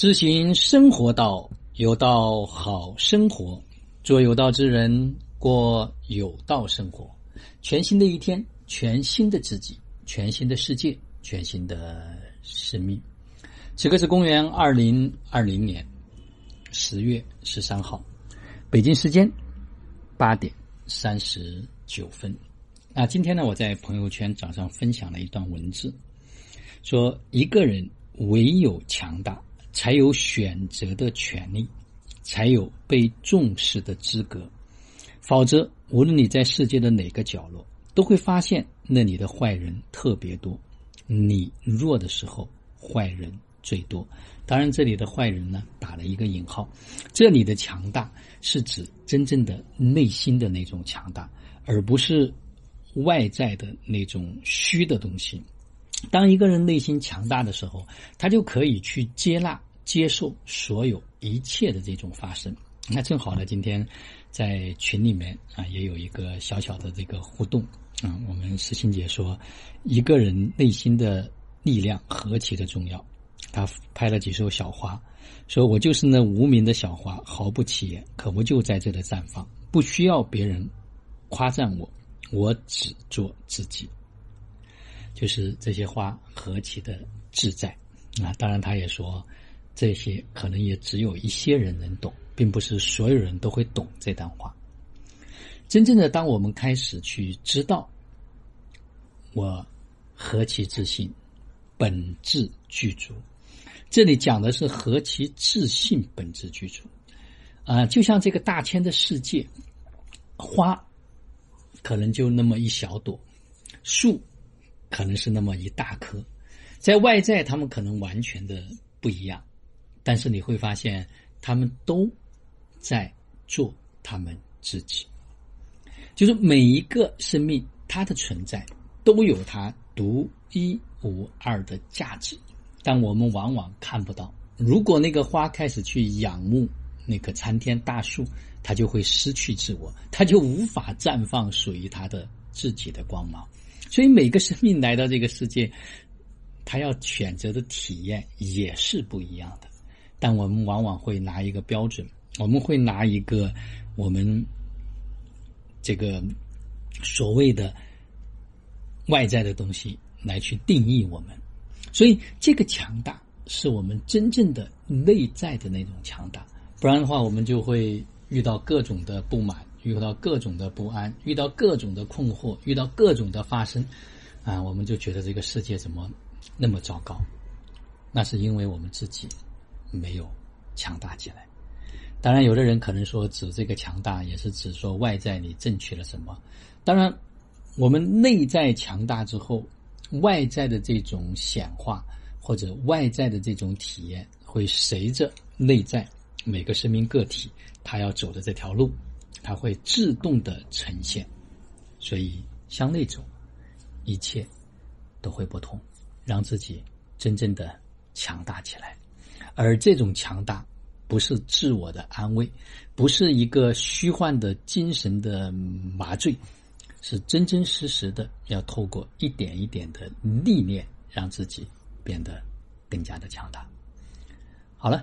知行生活道，有道好生活，做有道之人，过有道生活。全新的一天，全新的自己，全新的世界，全新的生命。此刻是公元二零二零年十月十三号，北京时间八点三十九分。那今天呢，我在朋友圈早上分享了一段文字，说一个人唯有强大。才有选择的权利，才有被重视的资格。否则，无论你在世界的哪个角落，都会发现那里的坏人特别多。你弱的时候，坏人最多。当然，这里的坏人呢，打了一个引号。这里的强大是指真正的内心的那种强大，而不是外在的那种虚的东西。当一个人内心强大的时候，他就可以去接纳、接受所有一切的这种发生。那正好呢，今天在群里面啊，也有一个小小的这个互动啊。我们石心姐说，一个人内心的力量何其的重要。他拍了几束小花，说我就是那无名的小花，毫不起眼，可不就在这里绽放，不需要别人夸赞我，我只做自己。就是这些花何其的自在啊！当然，他也说，这些可能也只有一些人能懂，并不是所有人都会懂这段话。真正的，当我们开始去知道，我何其自信，本质具足。这里讲的是何其自信，本质具足啊！就像这个大千的世界，花可能就那么一小朵，树。可能是那么一大颗，在外在他们可能完全的不一样，但是你会发现他们都在做他们自己。就是每一个生命，它的存在都有它独一无二的价值，但我们往往看不到。如果那个花开始去仰慕那棵参天大树，它就会失去自我，它就无法绽放属于它的自己的光芒。所以每个生命来到这个世界，他要选择的体验也是不一样的。但我们往往会拿一个标准，我们会拿一个我们这个所谓的外在的东西来去定义我们。所以这个强大是我们真正的内在的那种强大，不然的话，我们就会遇到各种的不满。遇到各种的不安，遇到各种的困惑，遇到各种的发生，啊，我们就觉得这个世界怎么那么糟糕？那是因为我们自己没有强大起来。当然，有的人可能说指这个强大，也是指说外在你争取了什么。当然，我们内在强大之后，外在的这种显化或者外在的这种体验，会随着内在每个生命个体他要走的这条路。它会自动的呈现，所以向内走，一切都会不同，让自己真正的强大起来。而这种强大，不是自我的安慰，不是一个虚幻的精神的麻醉，是真真实实的要透过一点一点的历练，让自己变得更加的强大。好了，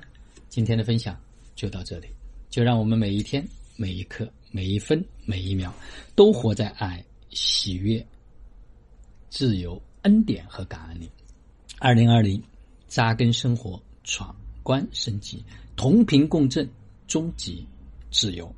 今天的分享就到这里，就让我们每一天。每一刻、每一分、每一秒，都活在爱、喜悦、自由、恩典和感恩里。二零二零，扎根生活，闯关升级，同频共振，终极自由。